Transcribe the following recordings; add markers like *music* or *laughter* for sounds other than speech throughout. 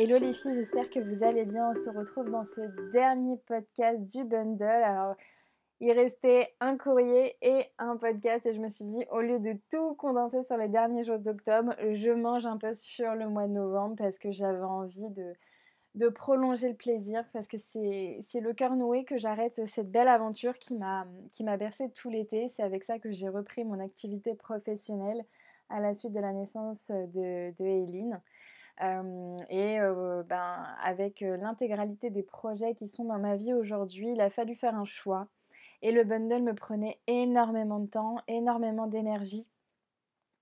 Hello les filles, j'espère que vous allez bien. On se retrouve dans ce dernier podcast du bundle. Alors, il restait un courrier et un podcast et je me suis dit, au lieu de tout condenser sur les derniers jours d'octobre, je mange un peu sur le mois de novembre parce que j'avais envie de, prolonger le plaisir parce que c'est le cœur noué que j'arrête cette belle aventure qui m'a bercé tout l'été. C'est avec ça que j'ai repris mon activité professionnelle à la suite de la naissance de, de Eileen. Et ben, avec l'intégralité des projets qui sont dans ma vie aujourd'hui, il a fallu faire un choix. Et le bundle me prenait énormément de temps, énormément d'énergie.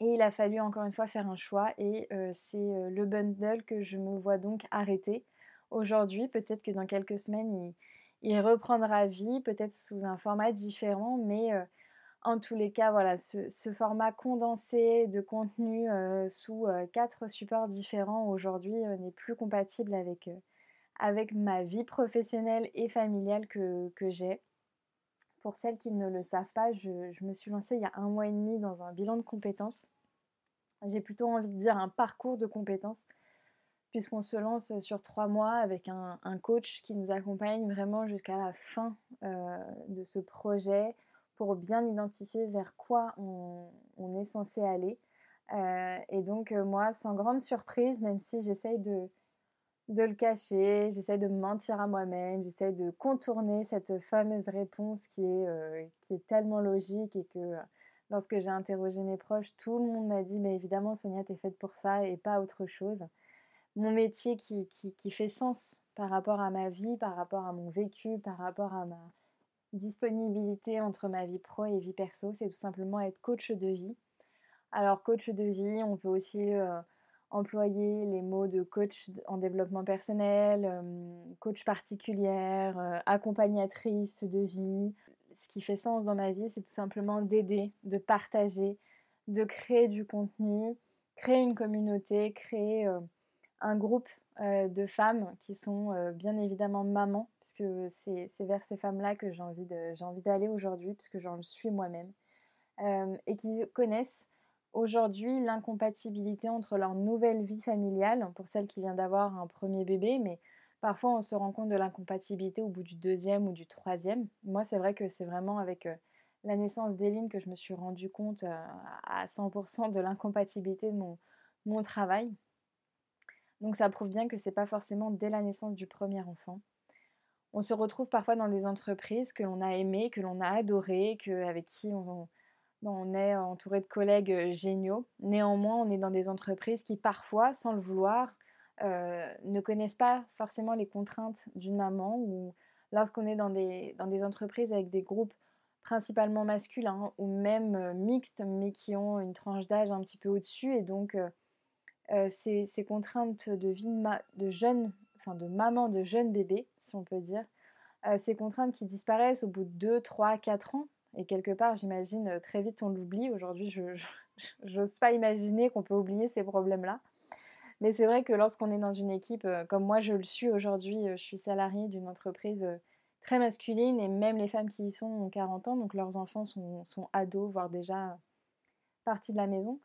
Et il a fallu encore une fois faire un choix. Et c'est le bundle que je me vois donc arrêter aujourd'hui. Peut-être que dans quelques semaines, il, il reprendra vie, peut-être sous un format différent. Mais en tous les cas, voilà, ce, format condensé de contenu euh, sous euh, quatre supports différents aujourd'hui euh, n'est plus compatible avec, avec ma vie professionnelle et familiale que, j'ai. Pour celles qui ne le savent pas, je, me suis lancée il y a un mois et demi dans un bilan de compétences. J'ai plutôt envie de dire un parcours de compétences, puisqu'on se lance sur trois mois avec un, coach qui nous accompagne vraiment jusqu'à la fin de ce projet pour bien identifier vers quoi on, est censé aller. Euh, et donc euh, moi, sans grande surprise, même si j'essaye de, le cacher, j'essaye de me mentir à moi-même, j'essaye de contourner cette fameuse réponse qui est, euh, qui est tellement logique et que lorsque j'ai interrogé mes proches, tout le monde m'a dit, mais évidemment Sonia, t'es faite pour ça et pas autre chose. Mon métier qui, qui fait sens par rapport à ma vie, par rapport à mon vécu, par rapport à ma, disponibilité entre ma vie pro et vie perso, c'est tout simplement être coach de vie. Alors coach de vie, on peut aussi euh, employer les mots de coach en développement personnel, euh, coach particulière, euh, accompagnatrice de vie. Ce qui fait sens dans ma vie, c'est tout simplement d'aider, de partager, de créer du contenu, créer une communauté, créer un groupe de femmes qui sont euh, bien évidemment mamans, puisque c'est vers ces femmes-là que j'ai envie d'aller aujourd'hui, puisque j'en suis moi-même, euh, et qui connaissent aujourd'hui l'incompatibilité entre leur nouvelle vie familiale, pour celle qui vient d'avoir un premier bébé, mais parfois on se rend compte de l'incompatibilité au bout du deuxième ou du troisième. Moi, c'est vrai que c'est vraiment avec la naissance d'Eline que je me suis rendu compte à 100% de l'incompatibilité de mon travail. Donc ça prouve bien que c'est pas forcément dès la naissance du premier enfant. On se retrouve parfois dans des entreprises que l'on a aimées, que l'on a adorées, que, avec qui on, est entouré de collègues euh, géniaux. Néanmoins, on est dans des entreprises qui parfois, sans le vouloir, euh, ne connaissent pas forcément les contraintes d'une maman ou lorsqu'on est dans des, dans des entreprises avec des groupes principalement masculins ou même euh, mixtes mais qui ont une tranche d'âge un petit peu au-dessus et donc ces, contraintes de vie de, jeune, enfin de maman de jeune bébé, si on peut dire, euh, ces contraintes qui disparaissent au bout de 2, 3, 4 ans. Et quelque part, j'imagine, euh, très vite on l'oublie. Aujourd'hui, je n'ose *laughs* pas imaginer qu'on peut oublier ces problèmes-là. Mais c'est vrai que lorsqu'on est dans une équipe, comme moi je le suis aujourd'hui, je suis salariée d'une entreprise très masculine et même les femmes qui y sont ont 40 ans, donc leurs enfants sont ados, voire déjà partis de la maison.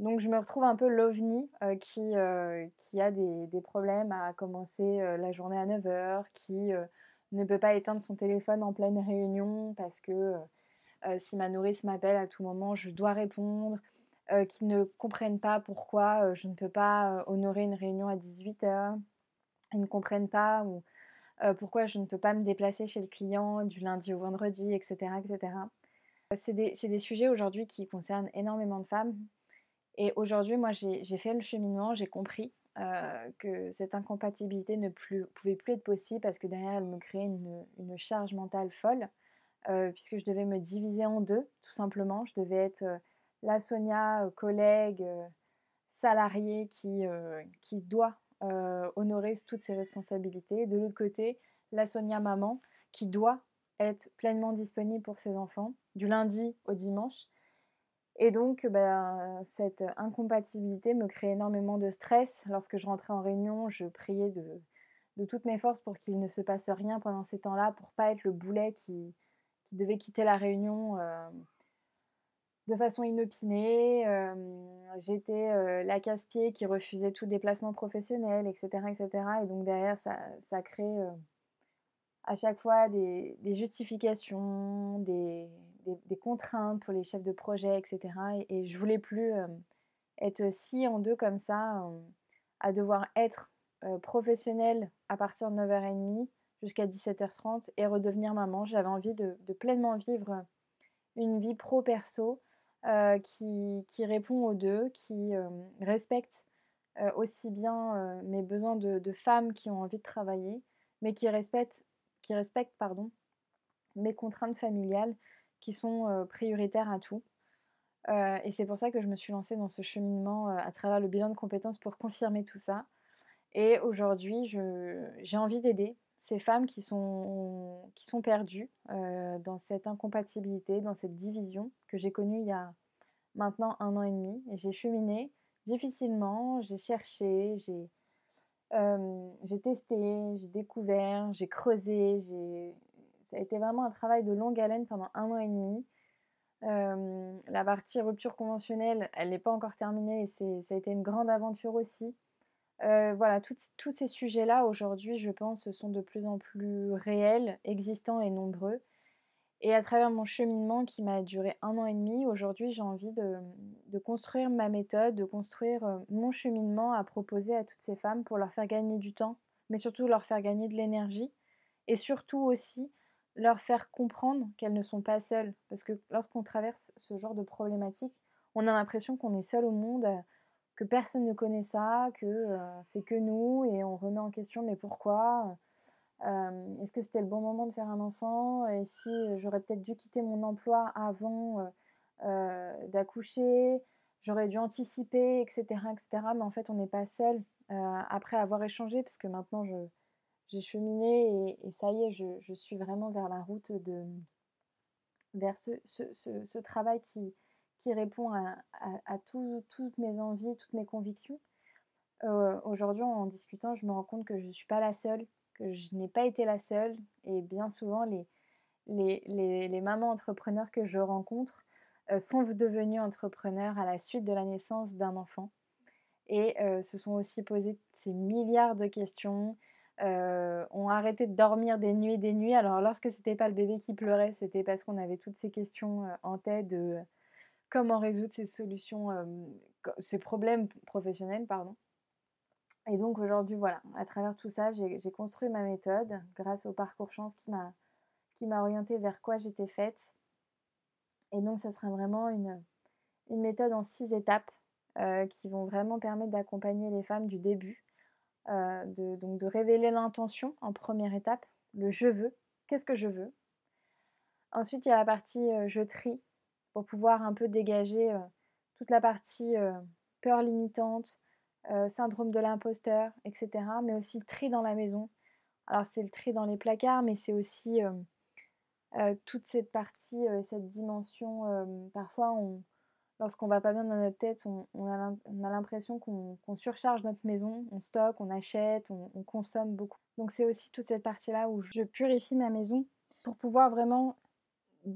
Donc je me retrouve un peu l'ovni euh, qui, euh, qui a des, problèmes à commencer euh, la journée à 9h, qui ne peut pas éteindre son téléphone en pleine réunion parce que si ma nourrice m'appelle à tout moment, je dois répondre, qui ne comprennent pas pourquoi je ne peux pas honorer une réunion à 18h, ils ne comprennent pas ou, pourquoi je ne peux pas me déplacer chez le client du lundi au vendredi, etc. etc. C'est des, sujets aujourd'hui qui concernent énormément de femmes et aujourd'hui, moi, j'ai fait le cheminement, j'ai compris euh, que cette incompatibilité ne pouvait plus être possible parce que derrière, elle me créait une, charge mentale folle, euh, puisque je devais me diviser en deux, tout simplement. Je devais être euh, la Sonia, collègue, salariée, qui, qui doit honorer toutes ses responsabilités. De l'autre côté, la Sonia maman, qui doit être pleinement disponible pour ses enfants, du lundi au dimanche. Et donc, ben, cette incompatibilité me créait énormément de stress. Lorsque je rentrais en réunion, je priais de, toutes mes forces pour qu'il ne se passe rien pendant ces temps-là, pour pas être le boulet qui, devait quitter la réunion euh, de façon inopinée. J'étais la casse-pied qui refusait tout déplacement professionnel, etc. etc. Et donc derrière, ça crée à chaque fois des, justifications, des, contraintes pour les chefs de projet, etc. Et, et je voulais plus être si en deux comme ça, à devoir être professionnelle à partir de 9h30 jusqu'à 17h30 et redevenir maman. J'avais envie de, pleinement vivre une vie pro-perso euh, qui, qui, répond aux deux, qui euh, respecte euh, aussi bien mes besoins de, de, femmes qui ont envie de travailler, mais qui respecte, qui respecte pardon, mes contraintes familiales qui sont prioritaires à tout. et c'est pour ça que je me suis lancée dans ce cheminement à travers le bilan de compétences pour confirmer tout ça. Et aujourd'hui, j'ai envie d'aider ces femmes qui sont, qui sont perdues euh, dans cette incompatibilité, dans cette division que j'ai connue il y a maintenant un an et demi. Et j'ai cheminé difficilement, j'ai cherché, j'ai euh, testé, j'ai découvert, j'ai creusé, ça a été vraiment un travail de longue haleine pendant un an et demi. Euh, la partie rupture conventionnelle, elle n'est pas encore terminée et ça a été une grande aventure aussi. Euh, voilà, tous ces sujets-là, aujourd'hui, je pense, sont de plus en plus réels, existants et nombreux. Et à travers mon cheminement qui m'a duré un an et demi, aujourd'hui, j'ai envie de, construire ma méthode, de construire euh, mon cheminement à proposer à toutes ces femmes pour leur faire gagner du temps, mais surtout leur faire gagner de l'énergie. Et surtout aussi leur faire comprendre qu'elles ne sont pas seules. Parce que lorsqu'on traverse ce genre de problématique, on a l'impression qu'on est seul au monde que personne ne connaît ça, que euh, c'est que nous et on remet en question mais pourquoi? Euh, Est-ce que c'était le bon moment de faire un enfant? Et si j'aurais peut-être dû quitter mon emploi avant euh, d'accoucher, j'aurais dû anticiper, etc., etc. Mais en fait, on n'est pas seul après avoir échangé parce que maintenant j'ai cheminé et, ça y est, je, suis vraiment vers la route de vers ce, ce travail qui, qui répond à, toutes mes envies, toutes mes convictions. Euh, aujourd'hui, en discutant, je me rends compte que je ne suis pas la seule, que je n'ai pas été la seule. Et bien souvent, les, les, mamans entrepreneurs que je rencontre euh, sont devenues entrepreneurs à la suite de la naissance d'un enfant. Et euh, se sont aussi posées ces milliards de questions, ont arrêté de dormir des nuits et des nuits. Alors lorsque c'était pas le bébé qui pleurait, c'était parce qu'on avait toutes ces questions en tête de comment résoudre ces solutions, ces problèmes professionnels, pardon. Et donc aujourd'hui, voilà, à travers tout ça, j'ai construit ma méthode grâce au parcours chance qui m'a qui m'a orienté vers quoi j'étais faite. Et donc, ça sera vraiment une, une méthode en six étapes qui vont vraiment permettre d'accompagner les femmes du début, de, donc de révéler l'intention en première étape, le je veux, qu'est-ce que je veux? Ensuite, il y a la partie je trie, pour pouvoir un peu dégager euh, toute la partie euh, peur limitante, euh, syndrome de l'imposteur, etc. Mais aussi tri dans la maison. Alors c'est le tri dans les placards, mais c'est aussi toute cette partie, cette dimension. parfois, on, lorsqu'on va pas bien dans notre tête, on, a l'impression qu'on surcharge notre maison, on stocke, on achète, on, on consomme beaucoup. Donc c'est aussi toute cette partie-là où je purifie ma maison pour pouvoir vraiment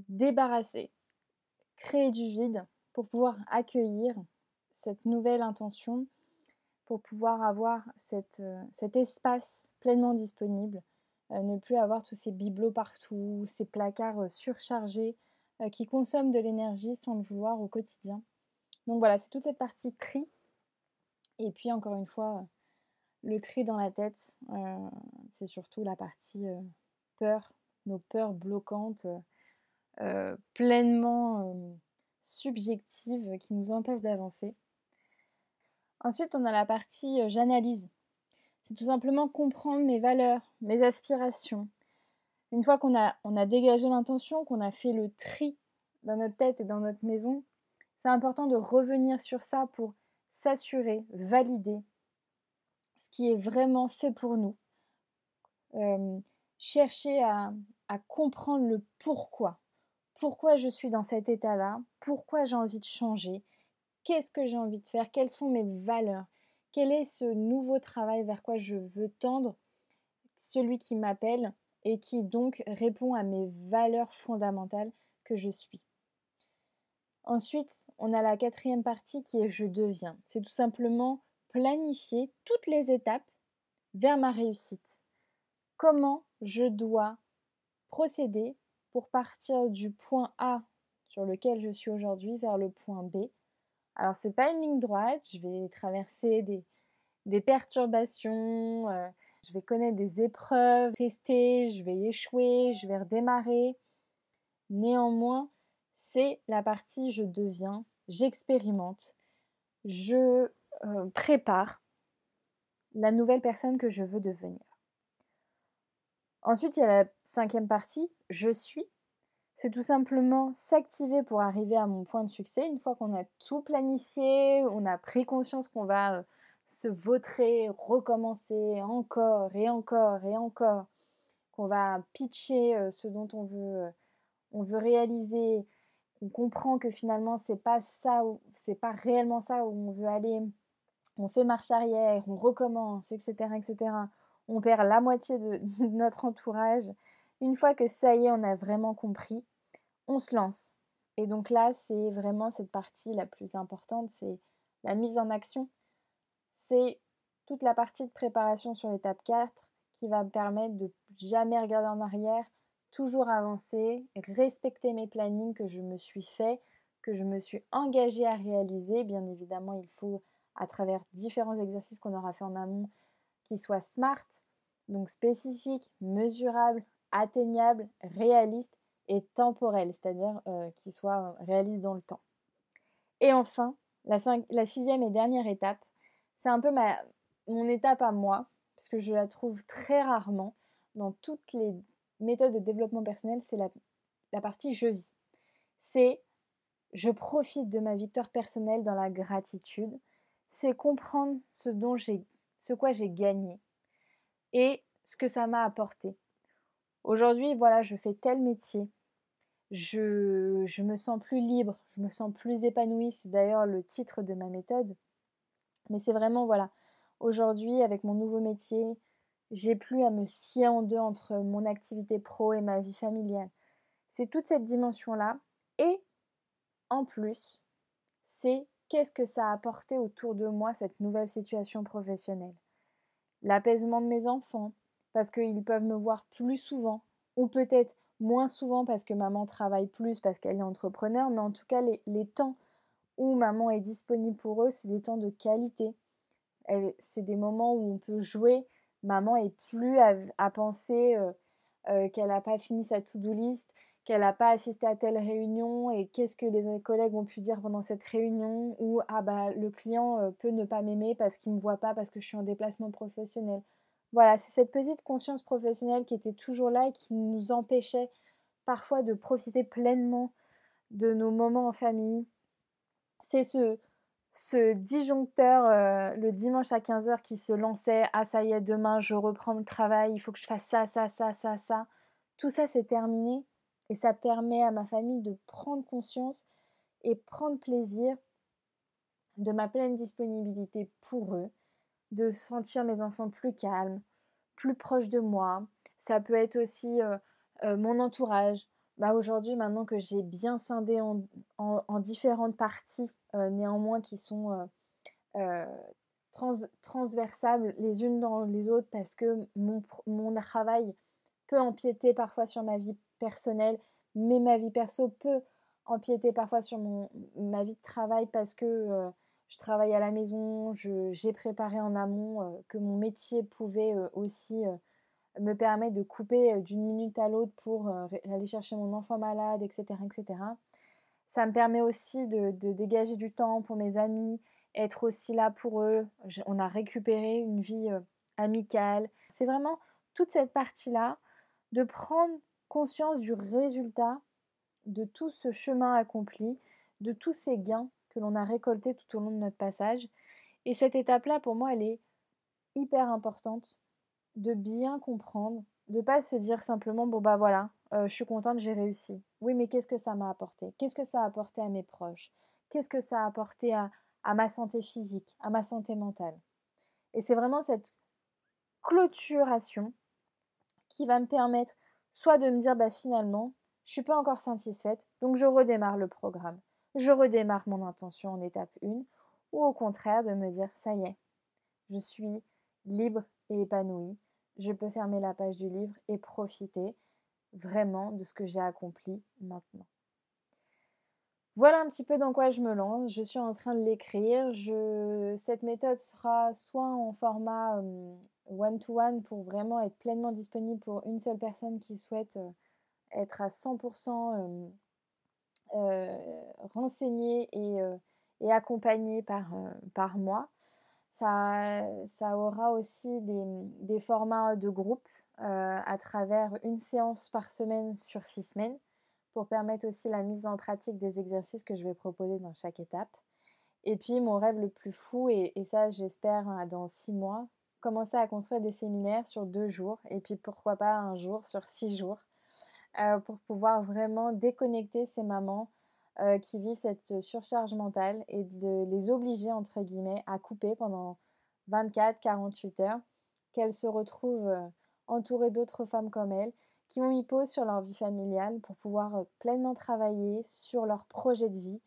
débarrasser créer du vide pour pouvoir accueillir cette nouvelle intention, pour pouvoir avoir euh, cet espace pleinement disponible, euh, ne plus avoir tous ces bibelots partout, ces placards euh, surchargés qui consomment de l'énergie sans le vouloir au quotidien. Donc voilà, c'est toute cette partie tri. Et puis encore une fois, le tri dans la tête, c'est surtout la partie peur, nos peurs bloquantes euh, pleinement euh, subjective qui nous empêche d'avancer. Ensuite, on a la partie euh, j'analyse. C'est tout simplement comprendre mes valeurs, mes aspirations. Une fois qu'on a, dégagé l'intention, qu'on a fait le tri dans notre tête et dans notre maison, c'est important de revenir sur ça pour s'assurer, valider ce qui est vraiment fait pour nous. chercher à, à comprendre le pourquoi. Pourquoi je suis dans cet état-là, pourquoi j'ai envie de changer, qu'est-ce que j'ai envie de faire, quelles sont mes valeurs, quel est ce nouveau travail vers quoi je veux tendre, celui qui m'appelle et qui donc répond à mes valeurs fondamentales que je suis. Ensuite, on a la quatrième partie qui est je deviens. C'est tout simplement planifier toutes les étapes vers ma réussite. Comment je dois procéder pour partir du point A sur lequel je suis aujourd'hui vers le point B. Alors c'est pas une ligne droite, je vais traverser des, perturbations, euh, je vais connaître des épreuves, tester, je vais échouer, je vais redémarrer. Néanmoins, c'est la partie je deviens, j'expérimente, je euh, prépare la nouvelle personne que je veux devenir. Ensuite, il y a la cinquième partie, je suis. C'est tout simplement s'activer pour arriver à mon point de succès. Une fois qu'on a tout planifié, on a pris conscience qu'on va euh, se vautrer, recommencer encore et encore et encore, qu'on va pitcher euh, ce dont on veut, euh, on veut réaliser, on comprend que finalement c'est pas ça, c'est pas réellement ça où on veut aller, on fait marche arrière, on recommence, etc., etc on perd la moitié *laughs* de, notre entourage. Une fois que ça y est, on a vraiment compris, on se lance. Et donc là, c'est vraiment cette partie la plus importante, c'est la mise en action. C'est toute la partie de préparation sur l'étape 4 qui va me permettre de jamais regarder en arrière, toujours avancer, respecter mes plannings que je me suis fait, que je me suis engagée à réaliser. Bien évidemment, il faut, à travers différents exercices qu'on aura fait en amont, qui soit smart, donc spécifique, mesurable, atteignable, réaliste et temporel, c'est-à-dire euh, qui soit réaliste dans le temps. Et enfin, la sixième et dernière étape, c'est un peu mon étape à moi, parce que je la trouve très rarement dans toutes les méthodes de développement personnel, c'est la, la partie je vis. C'est je profite de ma victoire personnelle dans la gratitude. C'est comprendre ce dont j'ai ce quoi j'ai gagné et ce que ça m'a apporté. Aujourd'hui, voilà, je fais tel métier. Je, je me sens plus libre, je me sens plus épanouie. C'est d'ailleurs le titre de ma méthode. Mais c'est vraiment, voilà, aujourd'hui, avec mon nouveau métier, j'ai plus à me scier en deux entre mon activité pro et ma vie familiale. C'est toute cette dimension-là. Et en plus, c'est qu'est-ce que ça a apporté autour de moi, cette nouvelle situation professionnelle? L'apaisement de mes enfants, parce qu'ils peuvent me voir plus souvent, ou peut-être moins souvent parce que maman travaille plus, parce qu'elle est entrepreneur, mais en tout cas, les, temps où maman est disponible pour eux, c'est des temps de qualité. C'est des moments où on peut jouer. Maman est plus à, penser euh, euh, qu'elle n'a pas fini sa to-do list, qu'elle n'a pas assisté à telle réunion et qu'est-ce que les collègues ont pu dire pendant cette réunion ou ah bah le client euh, peut ne pas m'aimer parce qu'il ne me voit pas parce que je suis en déplacement professionnel. Voilà, c'est cette petite conscience professionnelle qui était toujours là et qui nous empêchait parfois de profiter pleinement de nos moments en famille. C'est ce, ce disjoncteur euh, le dimanche à 15h qui se lançait Ah, ça y est, demain je reprends le travail, il faut que je fasse ça, ça, ça, ça, ça. Tout ça, c'est terminé. Et ça permet à ma famille de prendre conscience et prendre plaisir de ma pleine disponibilité pour eux, de sentir mes enfants plus calmes, plus proches de moi. Ça peut être aussi euh, euh, mon entourage. Bah aujourd'hui, maintenant que j'ai bien scindé en, différentes parties, euh, néanmoins qui sont transversables les unes dans les autres, parce que mon, mon travail peut empiéter parfois sur ma vie personnelle, mais ma vie perso peut empiéter parfois sur mon, ma vie de travail parce que euh, je travaille à la maison, j'ai préparé en amont euh, que mon métier pouvait euh, aussi me permettre de couper d'une minute à l'autre pour aller chercher mon enfant malade, etc., etc. Ça me permet aussi de, de, dégager du temps pour mes amis, être aussi là pour eux. on a récupéré une vie amicale. C'est vraiment toute cette partie-là de prendre conscience du résultat de tout ce chemin accompli, de tous ces gains que l'on a récoltés tout au long de notre passage. Et cette étape-là, pour moi, elle est hyper importante de bien comprendre, de pas se dire simplement bon bah voilà, euh, je suis contente, j'ai réussi. Oui, mais qu'est-ce que ça m'a apporté? Qu'est-ce que ça a apporté à mes proches? Qu'est-ce que ça a apporté à, ma santé physique, à ma santé mentale? Et c'est vraiment cette clôturation qui va me permettre soit de me dire bah finalement, je suis pas encore satisfaite, donc je redémarre le programme. je redémarre mon intention en étape 1, ou au contraire de me dire ça y est, je suis libre et épanouie, je peux fermer la page du livre et profiter vraiment de ce que j'ai accompli maintenant. Voilà un petit peu dans quoi je me lance. Je suis en train de l'écrire. Cette méthode sera soit en format one-to-one pour vraiment être pleinement disponible pour une seule personne qui souhaite être à 100% renseignée et, accompagnée par, par moi. Ça, aura aussi des, formats de groupe à travers une séance par semaine sur six semaines pour permettre aussi la mise en pratique des exercices que je vais proposer dans chaque étape. Et puis mon rêve le plus fou, et, ça j'espère hein, dans six mois, commencer à construire des séminaires sur deux jours, et puis pourquoi pas un jour sur six jours, euh, pour pouvoir vraiment déconnecter ces mamans euh, qui vivent cette surcharge mentale et de les obliger, entre guillemets, à couper pendant 24-48 heures, qu'elles se retrouvent euh, entourées d'autres femmes comme elles qui ont mis pause sur leur vie familiale pour pouvoir euh, pleinement travailler sur leur projet de vie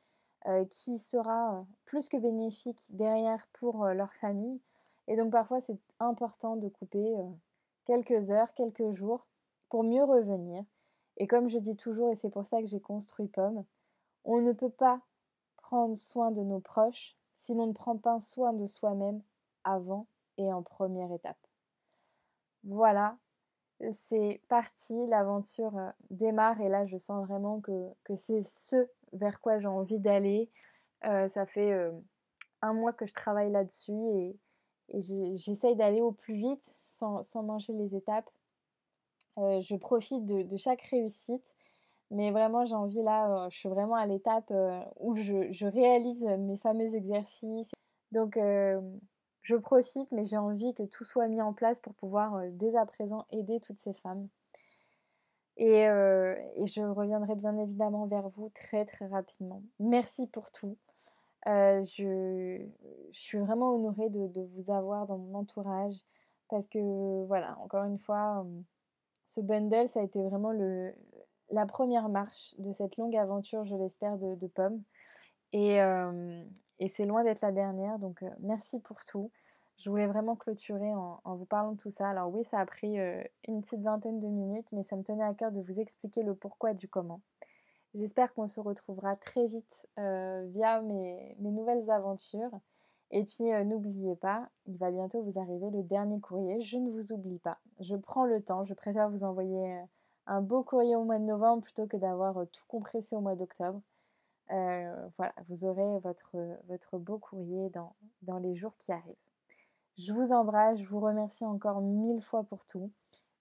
qui sera plus que bénéfique derrière pour leur famille. Et donc parfois c'est important de couper quelques heures, quelques jours pour mieux revenir. Et comme je dis toujours, et c'est pour ça que j'ai construit Pomme, on ne peut pas prendre soin de nos proches si l'on ne prend pas soin de soi-même avant et en première étape. Voilà, c'est parti, l'aventure euh, démarre et là je sens vraiment que, c'est ce vers quoi j'ai envie d'aller. Euh, ça fait euh, un mois que je travaille là-dessus et, j'essaye d'aller au plus vite sans, manger les étapes. je profite de, chaque réussite, mais vraiment j'ai envie là, je suis vraiment à l'étape où je, réalise mes fameux exercices. Donc je profite, mais j'ai envie que tout soit mis en place pour pouvoir euh, dès à présent aider toutes ces femmes. Et, euh, je reviendrai bien évidemment vers vous très très rapidement. Merci pour tout. Euh, je, suis vraiment honorée de, vous avoir dans mon entourage parce que voilà, encore une fois, ce bundle, ça a été vraiment le, la première marche de cette longue aventure, je l'espère, de, de Pomme. Et, et c'est loin d'être la dernière, donc merci pour tout. Je voulais vraiment clôturer en, vous parlant de tout ça. Alors oui, ça a pris une petite vingtaine de minutes, mais ça me tenait à cœur de vous expliquer le pourquoi du comment. J'espère qu'on se retrouvera très vite via mes, nouvelles aventures. Et puis n'oubliez pas, il va bientôt vous arriver le dernier courrier. Je ne vous oublie pas. Je prends le temps. Je préfère vous envoyer un beau courrier au mois de novembre plutôt que d'avoir tout compressé au mois d'octobre. Euh, voilà, vous aurez votre, votre beau courrier dans, dans les jours qui arrivent. Je vous embrasse, je vous remercie encore mille fois pour tout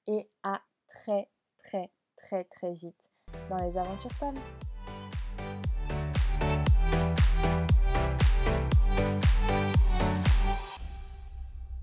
et à très très très très vite dans les aventures femmes.